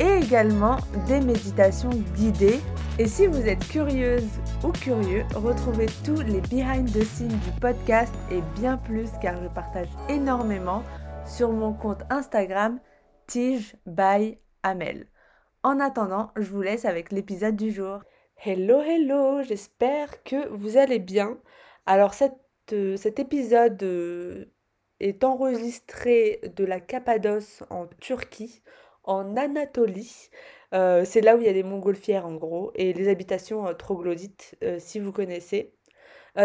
et également des méditations guidées. Et si vous êtes curieuse ou curieux, retrouvez tous les behind the scenes du podcast et bien plus car je partage énormément sur mon compte Instagram Tige by Amel. En attendant, je vous laisse avec l'épisode du jour. Hello, hello, j'espère que vous allez bien. Alors euh, cet épisode euh, est enregistré de la Cappadoce en Turquie en Anatolie. Euh, c'est là où il y a des montgolfières en gros et les habitations euh, troglodytes euh, si vous connaissez.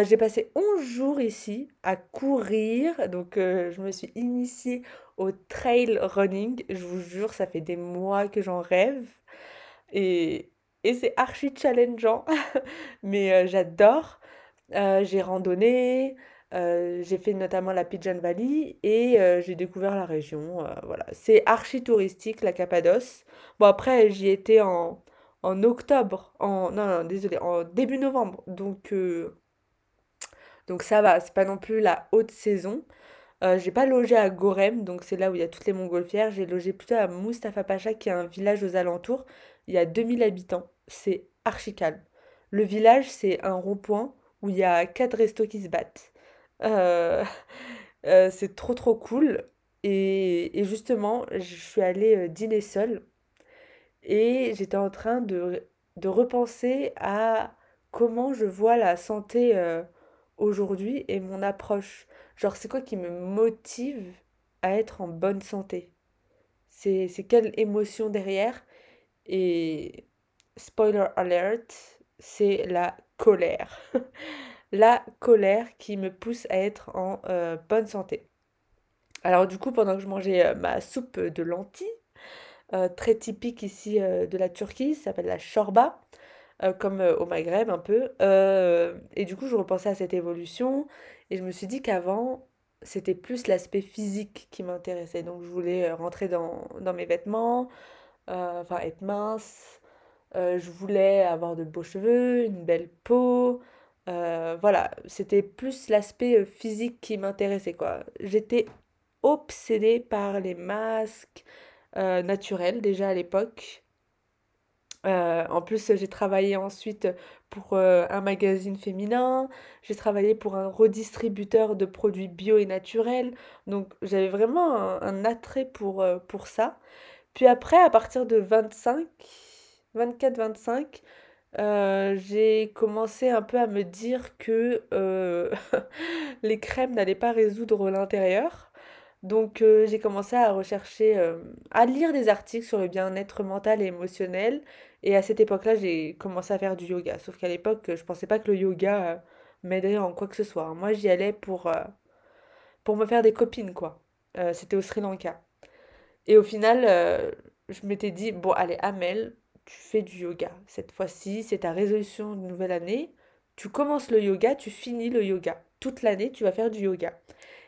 j'ai passé 11 jours ici à courir, donc je me suis initiée au trail running. Je vous jure, ça fait des mois que j'en rêve et, et c'est archi challengeant, mais j'adore. j'ai randonné, euh, j'ai fait notamment la Pigeon Valley et euh, j'ai découvert la région. Euh, voilà. C'est archi touristique, la Cappadoce. Bon, après, j'y étais en, en octobre. En, non, non, désolé, en début novembre. Donc, donc ça va, c'est pas non plus la haute saison. j'ai pas logé à Gorem, donc c'est là où il y a toutes les montgolfières. J'ai logé plutôt à Mustafa Pacha, qui est un village aux alentours. Il y a 2000 habitants. C'est archi calme. Le village, c'est un rond-point où il y a quatre restos qui se battent. Euh, euh, c'est trop trop cool. Et, et justement, je suis allée dîner seule et j'étais en train de, de repenser à comment je vois la santé aujourd'hui et mon approche. Genre, c'est quoi qui me motive à être en bonne santé? C'est quelle émotion derrière? Et spoiler alert, c'est la colère. la colère qui me pousse à être en euh, bonne santé. Alors du coup, pendant que je mangeais euh, ma soupe de lentilles, euh, très typique ici de la Turquie, ça s'appelle la shorba, comme au Maghreb un peu, et du coup je repensais à cette évolution, et je me suis dit qu'avant, c'était plus l'aspect physique qui m'intéressait. Donc je voulais rentrer dans, dans mes vêtements, enfin être mince, je voulais avoir de beaux cheveux, une belle peau, euh, voilà, c'était plus l'aspect euh, physique qui m'intéressait, quoi. J'étais obsédée par les masques euh, naturels déjà à l'époque. en plus, j'ai travaillé ensuite pour un magazine féminin, j'ai travaillé pour un redistributeur de produits bio et naturels, donc j'avais vraiment un, un attrait pour, pour ça. Puis après, à partir de 25, 24-25, euh, j'ai commencé un peu à me dire que euh, les crèmes n'allaient pas résoudre l'intérieur. Donc euh, j'ai commencé à rechercher, à lire des articles sur le bien-être mental et émotionnel. Et à cette époque-là, j'ai commencé à faire du yoga. Sauf qu'à l'époque, je pensais pas que le yoga m'aiderait en quoi que ce soit. Moi, j'y allais pour, pour me faire des copines, quoi. c'était au Sri Lanka. Et au final, je m'étais dit, bon, allez, Amel, tu fais du yoga. Cette fois-ci, c'est ta résolution de nouvelle année. Tu commences le yoga, tu finis le yoga. Toute l'année, tu vas faire du yoga.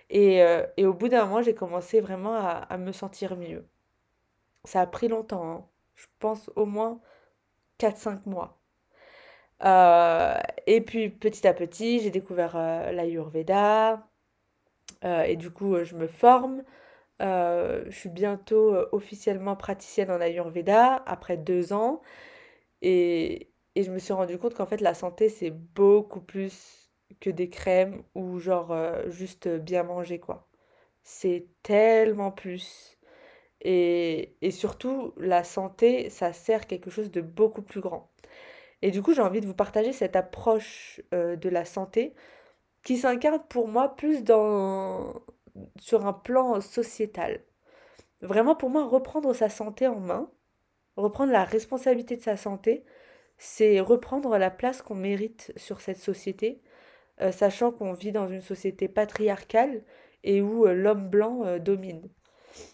Et, euh, au bout d'un mois, j'ai commencé vraiment à, me sentir mieux. Ça a pris longtemps, hein. je pense au moins 4-5 mois. Euh, et puis petit à petit, j'ai découvert euh, l'Ayurveda. et du coup, je me forme. Euh, je suis bientôt euh, officiellement praticienne en Ayurveda après deux ans. Et, et je me suis rendu compte qu'en fait, la santé, c'est beaucoup plus que des crèmes ou genre euh, juste bien manger, quoi. C'est tellement plus. Et, et surtout, la santé, ça sert quelque chose de beaucoup plus grand. Et du coup, j'ai envie de vous partager cette approche de la santé qui s'incarne pour moi plus dans, sur un plan sociétal. Vraiment, pour moi, reprendre sa santé en main, reprendre la responsabilité de sa santé, c'est reprendre la place qu'on mérite sur cette société, euh, sachant qu'on vit dans une société patriarcale et où euh, l'homme blanc euh, domine.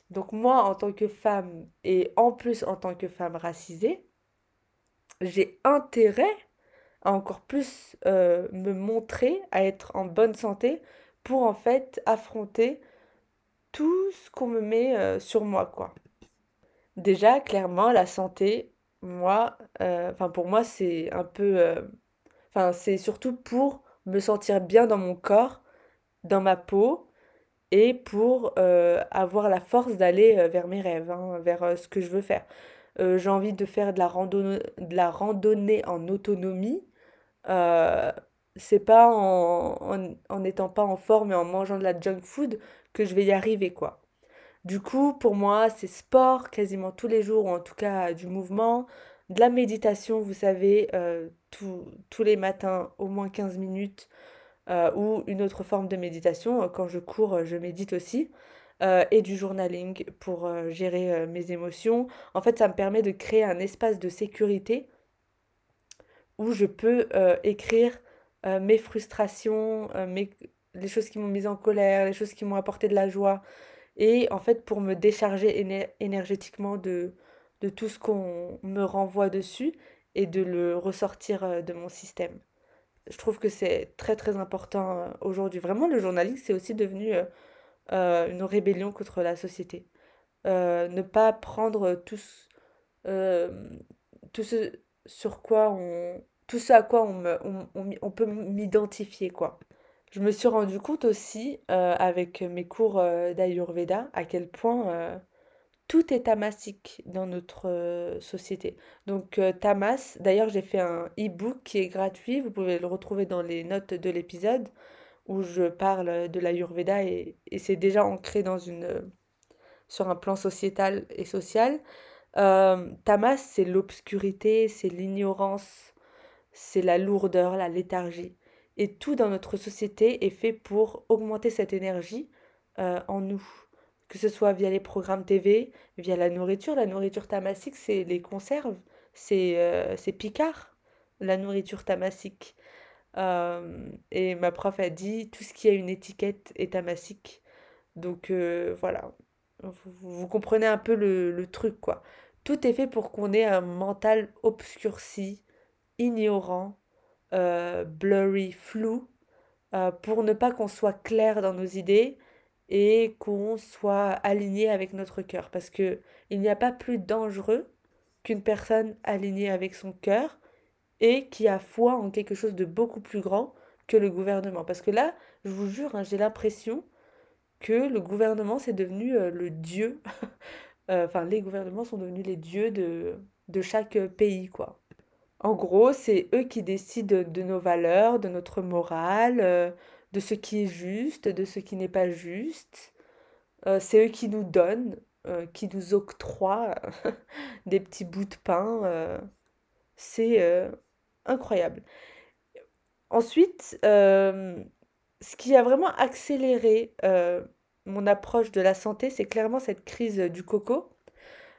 Donc moi, en tant que femme, et en plus en tant que femme racisée, j'ai intérêt à encore plus me montrer, à être en bonne santé pour en fait affronter tout ce qu'on me met euh, sur moi, quoi. Déjà, clairement, la santé, moi, euh, enfin pour moi, c'est un peu, enfin c'est surtout pour me sentir bien dans mon corps, dans ma peau, et pour avoir la force d'aller vers mes rêves, hein, vers ce que je veux faire. j'ai envie de faire de la randonnée, de la randonnée en autonomie. Euh, c'est pas en, en, n'étant pas en forme et en mangeant de la junk food que je vais y arriver, quoi. Du coup, pour moi, c'est sport quasiment tous les jours, ou en tout cas du mouvement, de la méditation, vous savez, euh, tous les matins, au moins 15 minutes, euh, ou une autre forme de méditation. Quand je cours, je médite aussi. et du journaling pour gérer mes émotions. En fait, ça me permet de créer un espace de sécurité où je peux euh, écrire euh, mes frustrations, euh, mes, les choses qui m'ont mise en colère, les choses qui m'ont apporté de la joie. Et en fait, pour me décharger énergétiquement de, de tout ce qu'on me renvoie dessus et de le ressortir de mon système. Je trouve que c'est très très important aujourd'hui. Vraiment, le journalisme, c'est aussi devenu une rébellion contre la société. ne pas prendre tout, tout ce sur quoi on, tout ce à quoi on, peut m'identifier, quoi. Je me suis rendu compte aussi, euh, avec mes cours euh, d'Ayurveda, à quel point euh, tout est tamasique dans notre société. Donc, tamas, d'ailleurs, j'ai fait un e-book qui est gratuit, vous pouvez le retrouver dans les notes de l'épisode, où je parle de l'Ayurveda et, et c'est déjà ancré dans une, sur un plan sociétal et social. tamas, c'est l'obscurité, c'est l'ignorance, c'est la lourdeur, la léthargie. Et tout dans notre société est fait pour augmenter cette énergie euh, en nous. Que ce soit via les programmes TV, via la nourriture. La nourriture tamasique, c'est les conserves. C'est euh, Picard, la nourriture tamasique. Euh, et ma prof a dit, tout ce qui a une étiquette est tamasique. Donc voilà, vous, comprenez un peu le, le truc, quoi. Tout est fait pour qu'on ait un mental obscurci, ignorant, euh, blurry, flou, euh, pour ne pas qu'on soit clair dans nos idées et qu'on soit aligné avec notre cœur. Parce que il n'y a pas plus dangereux qu'une personne alignée avec son cœur et qui a foi en quelque chose de beaucoup plus grand que le gouvernement. Parce que là, je vous jure, hein, j'ai l'impression que le gouvernement, c'est devenu euh, le dieu. enfin, les gouvernements sont devenus les dieux de, de chaque pays, quoi. En gros, c'est eux qui décident de nos valeurs, de notre morale, euh, de ce qui est juste, de ce qui n'est pas juste. Euh, c'est eux qui nous donnent, euh, qui nous octroient des petits bouts de pain. c'est incroyable. Ensuite, ce qui a vraiment accéléré mon approche de la santé, c'est clairement cette crise du coco.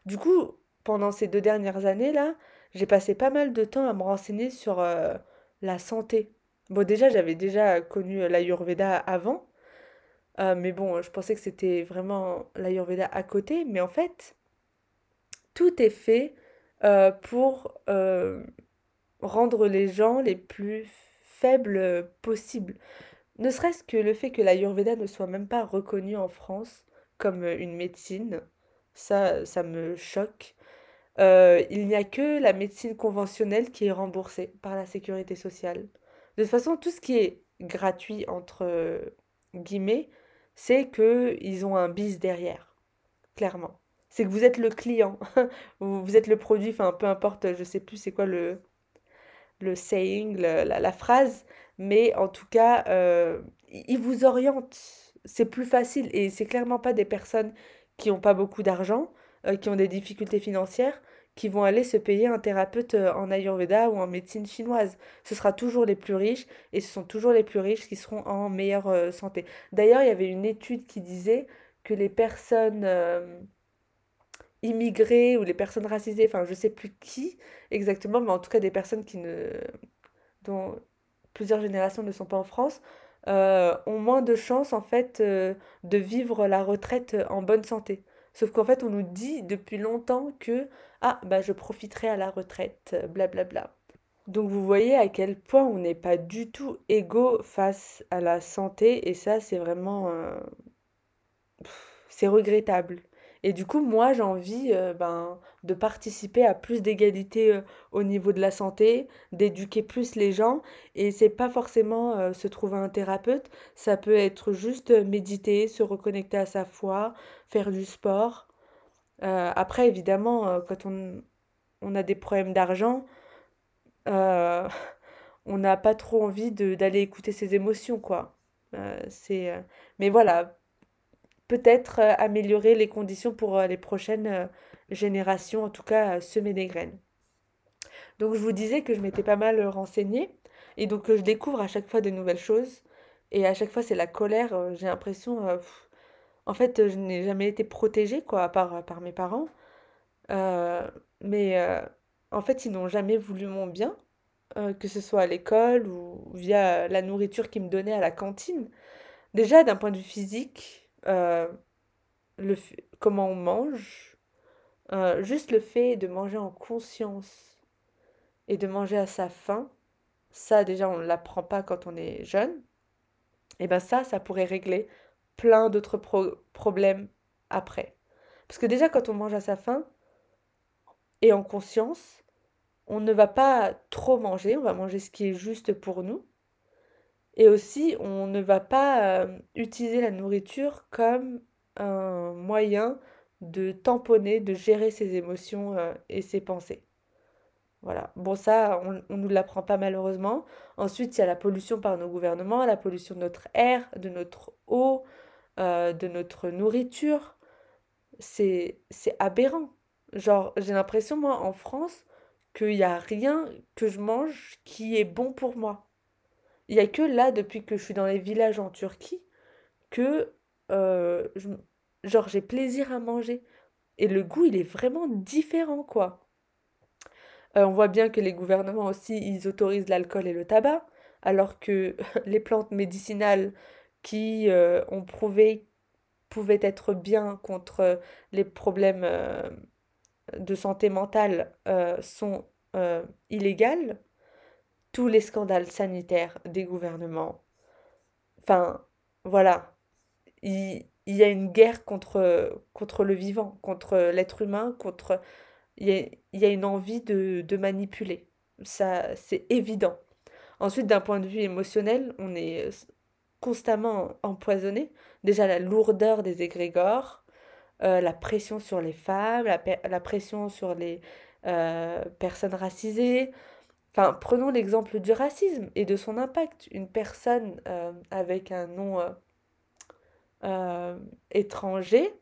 Du coup, pendant ces deux dernières années-là, j'ai passé pas mal de temps à me renseigner sur euh, la santé. Bon, déjà, j'avais déjà connu euh, l'Ayurveda avant, euh, mais bon, je pensais que c'était vraiment l'Ayurveda à côté, mais en fait, tout est fait pour rendre les gens les plus faibles possibles. Ne serait-ce que le fait que l'Ayurveda ne soit même pas reconnu en France comme une médecine, ça, ça me choque. Euh, il n'y a que la médecine conventionnelle qui est remboursée par la sécurité sociale. De toute façon, tout ce qui est gratuit, entre euh, guillemets, c'est qu'ils ont un bis derrière, clairement. C'est que vous êtes le client, vous êtes le produit, enfin peu importe, je sais plus c'est quoi le, le saying, la, phrase, mais en tout cas, euh, ils vous orientent. C'est plus facile et c'est clairement pas des personnes qui n'ont pas beaucoup d'argent, qui ont des difficultés financières, qui vont aller se payer un thérapeute euh, en Ayurveda ou en médecine chinoise. Ce sera toujours les plus riches et ce sont toujours les plus riches qui seront en meilleure euh, santé. D'ailleurs, il y avait une étude qui disait que les personnes euh, immigrées ou les personnes racisées, enfin je sais plus qui exactement, mais en tout cas des personnes qui ne dont plusieurs générations ne sont pas en France, ont moins de chances en fait de vivre la retraite en bonne santé. Sauf qu'en fait, on nous dit depuis longtemps que ah bah je profiterai à la retraite, blablabla. Donc vous voyez à quel point on n'est pas du tout égaux face à la santé et ça c'est vraiment euh, c'est regrettable. Et du coup moi j'ai envie euh, ben, de participer à plus d'égalité euh, au niveau de la santé, d'éduquer plus les gens et c'est pas forcément se trouver un thérapeute, ça peut être juste méditer, se reconnecter à sa foi, faire du sport. après évidemment quand on, on a des problèmes d'argent, euh, on n'a pas trop envie d'aller écouter ses émotions, quoi. Euh, c'est, euh, mais voilà, peut-être améliorer les conditions pour les prochaines générations, en tout cas semer des graines. Donc je vous disais que je m'étais pas mal renseignée et donc je découvre à chaque fois de nouvelles choses et à chaque fois c'est la colère. J'ai l'impression, en fait, je n'ai jamais été protégée quoi, à part par mes parents. mais en fait, ils n'ont jamais voulu mon bien, euh, que ce soit à l'école ou via la nourriture qu'ils me donnaient à la cantine. Déjà, d'un point de vue physique, euh, comment on mange, euh, juste le fait de manger en conscience et de manger à sa faim, ça déjà on ne l'apprend pas quand on est jeune, et bien ça, ça pourrait régler plein d'autres problèmes après. Parce que déjà quand on mange à sa faim et en conscience, on ne va pas trop manger, on va manger ce qui est juste pour nous. Et aussi, on ne va pas euh, utiliser la nourriture comme un moyen de tamponner, de gérer ses émotions euh, et ses pensées. Voilà. Bon, ça, on ne nous l'apprend pas malheureusement. Ensuite, il y a la pollution par nos gouvernements, la pollution de notre air, de notre eau, euh, de notre nourriture. C'est aberrant. Genre, j'ai l'impression, moi, en France, qu'il n'y a rien que je mange qui est bon pour moi. Il n'y a que là, depuis que je suis dans les villages en Turquie, que euh, j'ai plaisir à manger. Et le goût, il est vraiment différent, quoi. Euh, on voit bien que les gouvernements aussi, ils autorisent l'alcool et le tabac, alors que les plantes médicinales qui euh, ont prouvé pouvaient être bien contre les problèmes de santé mentale sont illégales, tous les scandales sanitaires des gouvernements, enfin voilà, il, y a une guerre contre, contre le vivant, contre l'être humain, contre... Il y, a, une envie de, manipuler. Ça, c'est évident. Ensuite, d'un point de vue émotionnel, on est constamment empoisonné. Déjà, la lourdeur des égrégores, euh, la pression sur les femmes, la, pression sur les euh, personnes racisées. Enfin, prenons l'exemple du racisme et de son impact. Une personne euh, avec un nom étranger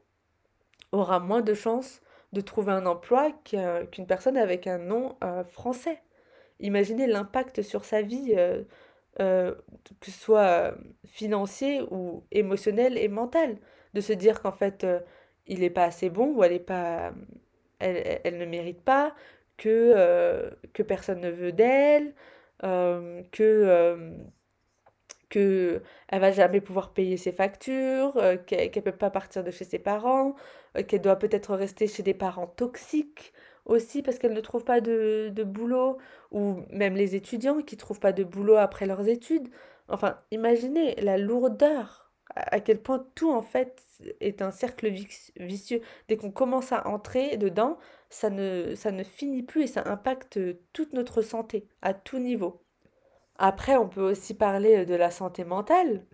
aura moins de chances de trouver un emploi qu'une personne avec un nom français. Imaginez l'impact sur sa vie, que ce soit financier ou émotionnel et mental. De se dire qu'en fait, il n'est pas assez bon ou elle est pas elle ne mérite pas que euh, que personne ne veut d'elle euh, que euh, que elle va jamais pouvoir payer ses factures qu'elle ne peut pas partir de chez ses parents qu'elle doit peut-être rester chez des parents toxiques aussi parce qu'elle ne trouve pas de, de boulot ou même les étudiants qui trouvent pas de boulot après leurs études. Enfin imaginez la lourdeur à quel point tout en fait est un cercle vicieux. Dès qu'on commence à entrer dedans, ça ne, ça ne finit plus et ça impacte toute notre santé à tout niveau. Après, on peut aussi parler de la santé mentale.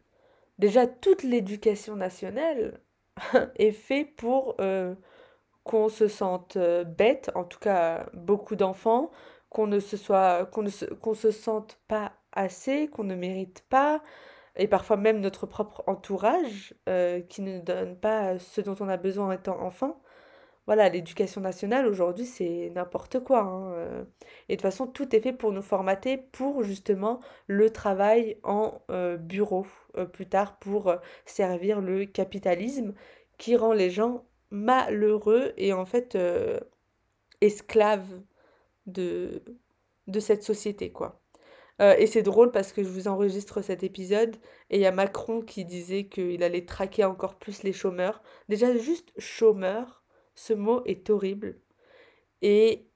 Déjà, toute l'éducation nationale est faite pour euh, qu'on se sente euh, bête, en tout cas beaucoup d'enfants, qu'on ne se soit, qu'on ne qu'on se sente pas assez, qu'on ne mérite pas, et parfois même notre propre entourage euh, qui ne donne pas ce dont on a besoin en étant enfant. Voilà, l'éducation nationale aujourd'hui, c'est n'importe quoi. Hein, euh. Et de toute façon, tout est fait pour nous formater pour justement le travail en euh, bureau plus tard pour servir le capitalisme qui rend les gens malheureux et en fait esclaves de, de cette société, quoi. Euh, et c'est drôle parce que je vous enregistre cet épisode et il y a Macron qui disait qu'il allait traquer encore plus les chômeurs. Déjà, juste chômeur, ce mot est horrible. Et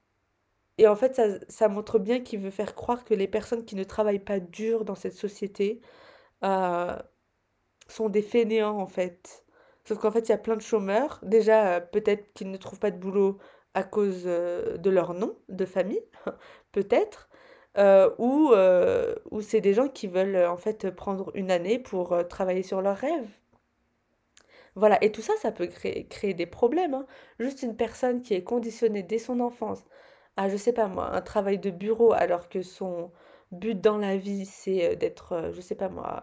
Et en fait, ça, ça montre bien qu'il veut faire croire que les personnes qui ne travaillent pas dur dans cette société euh, sont des fainéants, en fait. Sauf qu'en fait, il y a plein de chômeurs. Déjà, euh, peut-être qu'ils ne trouvent pas de boulot à cause de leur nom de famille, peut-être. Euh, ou, euh, ou c'est des gens qui veulent en fait prendre une année pour euh, travailler sur leurs rêves. Voilà, et tout ça, ça peut créer, créer des problèmes. hein. Juste une personne qui est conditionnée dès son enfance à, je sais pas moi, un travail de bureau alors que son but dans la vie, c'est euh, d'être, euh, je sais pas moi,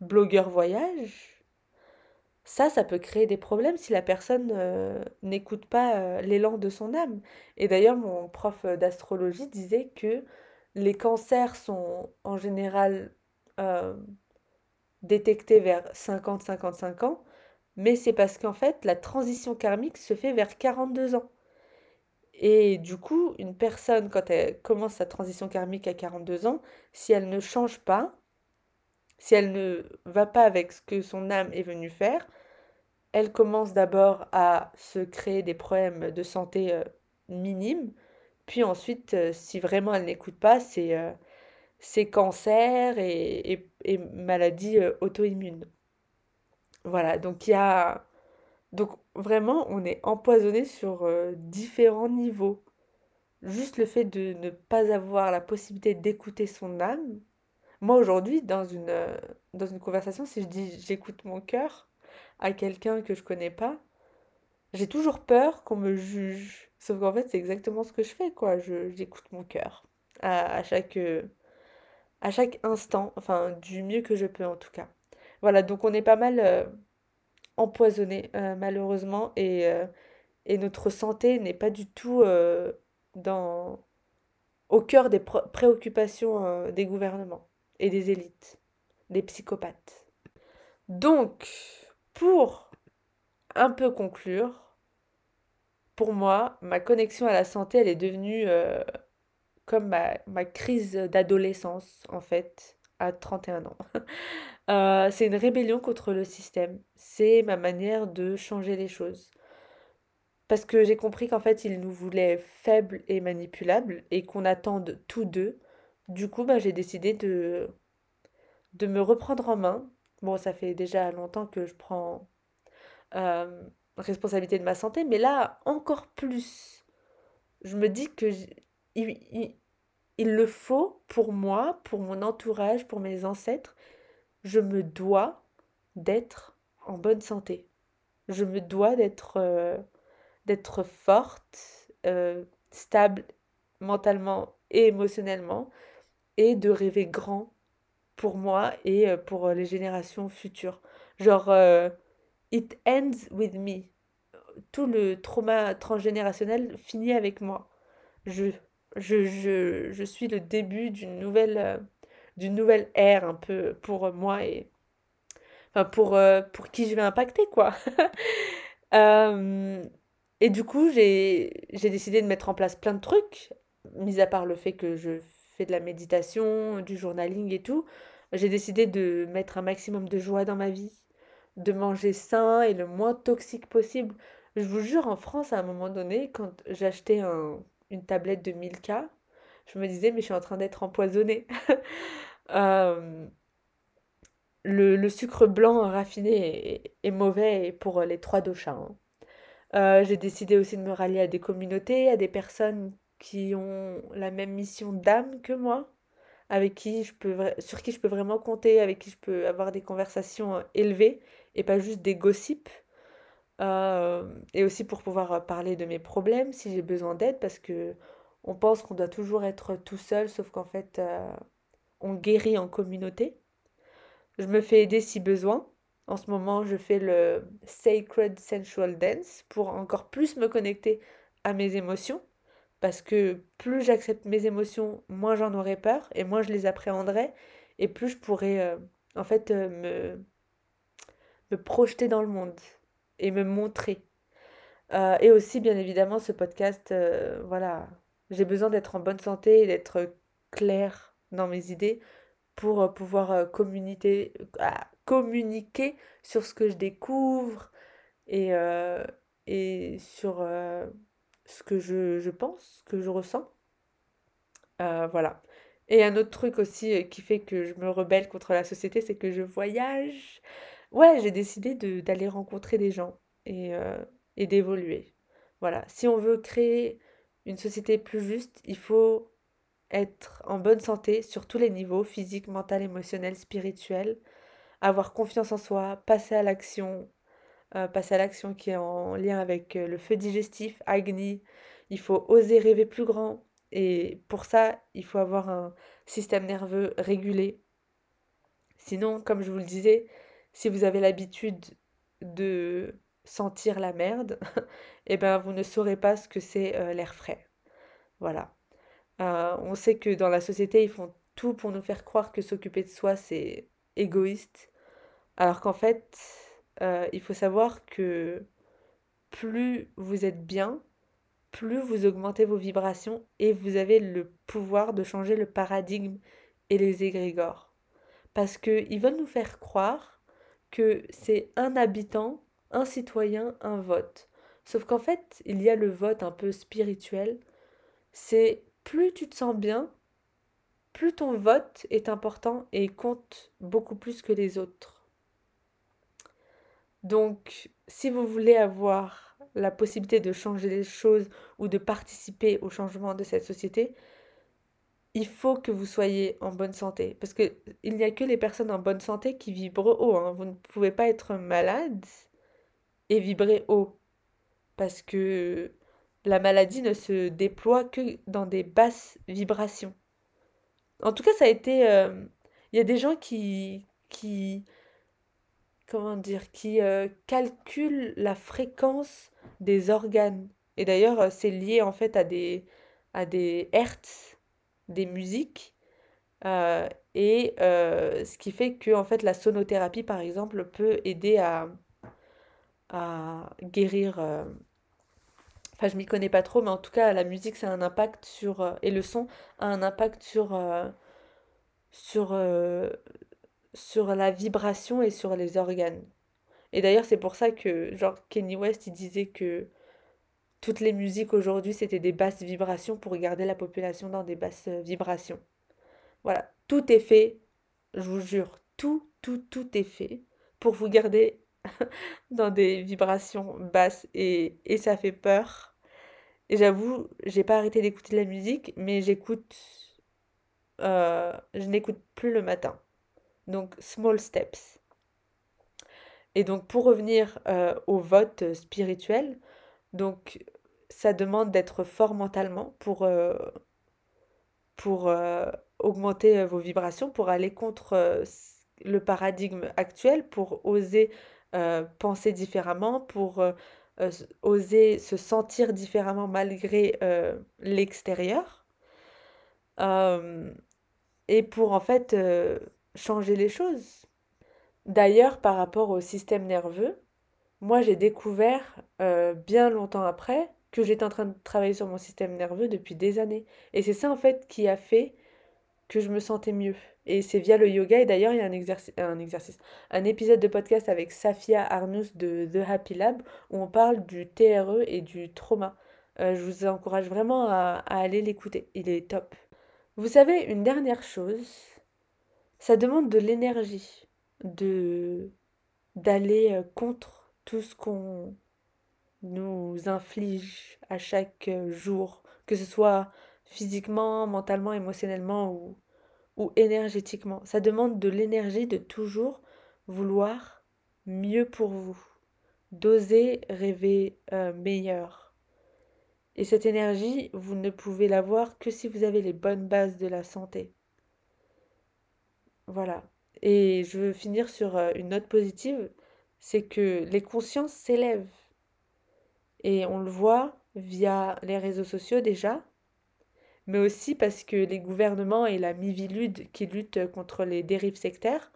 blogueur voyage. Ça, ça peut créer des problèmes si la personne euh, n'écoute pas euh, l'élan de son âme. Et d'ailleurs, mon prof euh, d'astrologie disait que les cancers sont en général euh, détectés vers 50-55 ans, mais c'est parce qu'en fait, la transition karmique se fait vers 42 ans. Et du coup, une personne, quand elle commence sa transition karmique à 42 ans, si elle ne change pas, si elle ne va pas avec ce que son âme est venue faire, elle commence d'abord à se créer des problèmes de santé euh, minimes, puis ensuite, euh, si vraiment elle n'écoute pas, c'est euh, cancer et, et, et euh, auto-immunes. Voilà, donc il y a... Donc vraiment, on est empoisonné sur différents niveaux. Juste le fait de ne pas avoir la possibilité d'écouter son âme. Moi aujourd'hui, dans une, dans une conversation, si je dis j'écoute mon cœur à quelqu'un que je connais pas, j'ai toujours peur qu'on me juge. Sauf qu'en fait, c'est exactement ce que je fais, quoi. J'écoute mon cœur à, à chaque, à chaque instant, enfin du mieux que je peux en tout cas. Voilà, donc on est pas mal euh, empoisonné euh, malheureusement et, euh, et notre santé n'est pas du tout dans, au cœur des préoccupations des gouvernements et des élites, des psychopathes. Donc, pour un peu conclure, pour moi, ma connexion à la santé, elle est devenue euh, comme ma, ma crise d'adolescence, en fait, à 31 ans. Euh, c'est une rébellion contre le système. C'est ma manière de changer les choses. Parce que j'ai compris qu'en fait, ils nous voulaient faibles et manipulables et qu'on attende tous d'eux. Du coup, bah, j'ai décidé de, de me reprendre en main. Bon, ça fait déjà longtemps que je prends euh, responsabilité de ma santé, mais là, encore plus. Je me dis que il, il- il le faut pour moi, pour mon entourage, pour mes ancêtres. Je me dois d'être en bonne santé. Je me dois d'être euh, d'être forte, euh, stable mentalement et émotionnellement, et de rêver grand pour moi et euh, pour les générations futures. Genre, it ends with me. Tout le trauma transgénérationnel finit avec moi. Je, je, je, je suis le début d'une nouvelle, euh, nouvelle ère un peu pour moi et enfin pour, euh, pour qui je vais impacter, quoi. Euh, et du coup, j'ai décidé de mettre en place plein de trucs, mis à part le fait que je fais de la méditation, du journaling et tout. J'ai décidé de mettre un maximum de joie dans ma vie, de manger sain et le moins toxique possible. Je vous jure, en France, à un moment donné, quand j'achetais un, une tablette de Milka, je me disais, mais je suis en train d'être empoisonnée. Euh, le, sucre blanc raffiné est, mauvais pour les trois doshas. hein. Euh, j'ai décidé aussi de me rallier à des communautés, à des personnes qui ont la même mission d'âme que moi, avec qui je peux, sur qui je peux vraiment compter, avec qui je peux avoir des conversations euh, élevées et pas juste des gossips. Euh, et aussi pour pouvoir euh, parler de mes problèmes si j'ai besoin d'aide, parce que on pense qu'on doit toujours être tout seul, sauf qu'en fait, euh, on guérit en communauté. Je me fais aider si besoin. En ce moment, je fais le Sacred Sensual Dance pour encore plus me connecter à mes émotions. Parce que plus j'accepte mes émotions, moins j'en aurai peur et moins je les appréhenderai et plus je pourrai en fait me, me projeter dans le monde et me montrer. Euh, et aussi, bien évidemment, ce podcast, euh, voilà, j'ai besoin d'être en bonne santé et d'être claire dans mes idées pour euh, pouvoir communiquer, ah, communiquer sur ce que je découvre et, sur ce que je, je pense, ce que je ressens. voilà. Et un autre truc aussi qui fait que je me rebelle contre la société, c'est que je voyage. Ouais, j'ai décidé d'aller rencontrer des gens et, et d'évoluer. Voilà. Si on veut créer une société plus juste, il faut être en bonne santé sur tous les niveaux, physique, mental, émotionnel, spirituel, avoir confiance en soi, passer à l'action, euh, passer à l'action qui est en lien avec euh, le feu digestif, Agni. Il faut oser rêver plus grand et pour ça, il faut avoir un système nerveux régulé. Sinon, comme je vous le disais, si vous avez l'habitude de sentir la merde, eh ben vous ne saurez pas ce que c'est euh, l'air frais. Voilà. Euh, on sait que dans la société, ils font tout pour nous faire croire que s'occuper de soi, c'est égoïste. Alors qu'en fait, euh, il faut savoir que plus vous êtes bien, plus vous augmentez vos vibrations et vous avez le pouvoir de changer le paradigme et les égrégores. Parce qu'ils veulent nous faire croire que c'est un habitant, un citoyen, un vote. Sauf qu'en fait, il y a le vote un peu spirituel. C'est plus tu te sens bien, plus ton vote est important et compte beaucoup plus que les autres. Donc, si vous voulez avoir la possibilité de changer les choses ou de participer au changement de cette société, il faut que vous soyez en bonne santé. Parce qu'il n'y a que les personnes en bonne santé qui vibrent haut. Hein. Vous ne pouvez pas être malade et vibrer haut. Parce que la maladie ne se déploie que dans des basses vibrations. En tout cas, ça a été... Euh, il y a des gens qui... qui comment dire Qui euh, calculent la fréquence des organes. Et d'ailleurs, euh, c'est lié en fait à des, à des hertz, des musiques. et ce qui fait que en fait, la sonothérapie, par exemple, peut aider à, à guérir Enfin, je m'y connais pas trop, mais en tout cas, la musique, ça a un impact sur. Euh, et le son a un impact sur. Euh, sur, euh, sur la vibration et sur les organes. Et d'ailleurs, c'est pour ça que, genre, Kenny West, il disait que toutes les musiques aujourd'hui, c'était des basses vibrations pour garder la population dans des basses vibrations. Voilà, tout est fait, je vous jure, tout, tout, tout est fait pour vous garder dans des vibrations basses et, ça fait peur. Et j'avoue, j'ai pas arrêté d'écouter la musique, mais j'écoute. Euh, je n'écoute plus le matin. Donc, small steps. Et donc, pour revenir euh, au vote spirituel, donc, ça demande d'être fort mentalement pour, euh, pour augmenter vos vibrations, pour aller contre le paradigme actuel, pour oser euh, penser différemment, pour euh, euh, oser se sentir différemment malgré l'extérieur. et pour en fait changer les choses. D'ailleurs, par rapport au système nerveux, moi j'ai découvert bien longtemps après que j'étais en train de travailler sur mon système nerveux depuis des années. Et c'est ça en fait qui a fait que je me sentais mieux. Et c'est via le yoga. Et d'ailleurs, il y a un, exercice, un exercice, un épisode de podcast avec Safia Arnous de The Happy Lab où on parle du TRE et du trauma. Euh, je vous encourage vraiment à, à aller l'écouter. Il est top. Vous savez, une dernière chose, ça demande de l'énergie, d'aller euh, contre tout ce qu'on nous inflige à chaque jour, que ce soit physiquement, mentalement, émotionnellement ou, ou énergétiquement. Ça demande de l'énergie de toujours vouloir mieux pour vous, d'oser rêver euh, meilleur. Et cette énergie, vous ne pouvez l'avoir que si vous avez les bonnes bases de la santé. Voilà. Et je veux finir sur euh, une note positive, c'est que les consciences s'élèvent. Et on le voit via les réseaux sociaux déjà, mais aussi parce que les gouvernements et la Mivilude qui luttent contre les dérives sectaires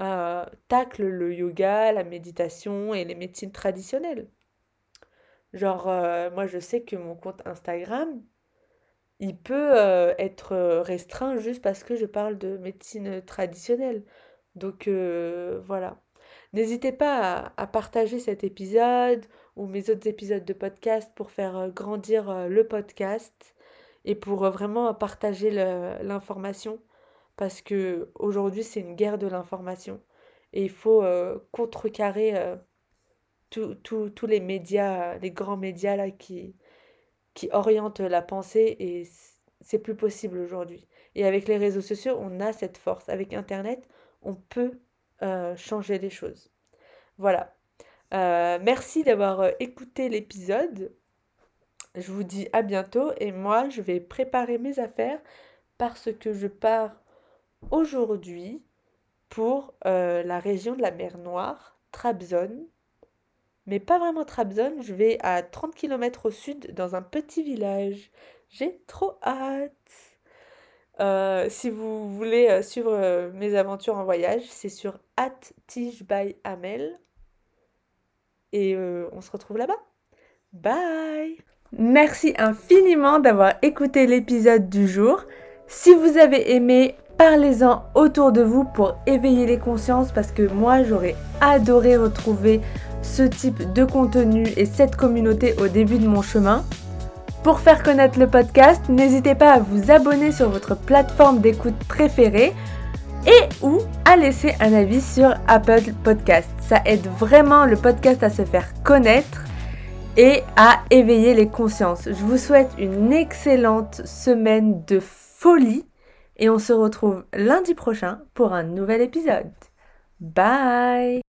euh, taclent le yoga, la méditation et les médecines traditionnelles. Genre, euh, moi je sais que mon compte Instagram, il peut euh, être restreint juste parce que je parle de médecine traditionnelle. Donc voilà. N'hésitez pas à, partager cet épisode ou mes autres épisodes de podcast pour faire grandir le podcast et pour vraiment partager l'information parce que aujourd'hui c'est une guerre de l'information et il faut contrecarrer tous les médias, les grands médias là qui, qui orientent la pensée et c'est plus possible aujourd'hui. Et avec les réseaux sociaux, on a cette force. Avec Internet, on peut euh, changer les choses. Voilà. Euh, merci d'avoir euh, écouté l'épisode. Je vous dis à bientôt et moi, je vais préparer mes affaires parce que je pars aujourd'hui pour la région de la mer Noire, Trabzon mais pas vraiment Trabzon. Je vais à 30 km au sud dans un petit village. J'ai trop hâte. Euh, si vous voulez euh, suivre euh, mes aventures en voyage, c'est sur Tige by Amel. Et on se retrouve là-bas. Bye Merci infiniment d'avoir écouté l'épisode du jour. Si vous avez aimé, parlez-en autour de vous pour éveiller les consciences parce que moi j'aurais adoré retrouver ce type de contenu et cette communauté au début de mon chemin. Pour faire connaître le podcast, n'hésitez pas à vous abonner sur votre plateforme d'écoute préférée et ou à laisser un avis sur Apple Podcast. Ça aide vraiment le podcast à se faire connaître et à éveiller les consciences. Je vous souhaite une excellente semaine de folie et on se retrouve lundi prochain pour un nouvel épisode. Bye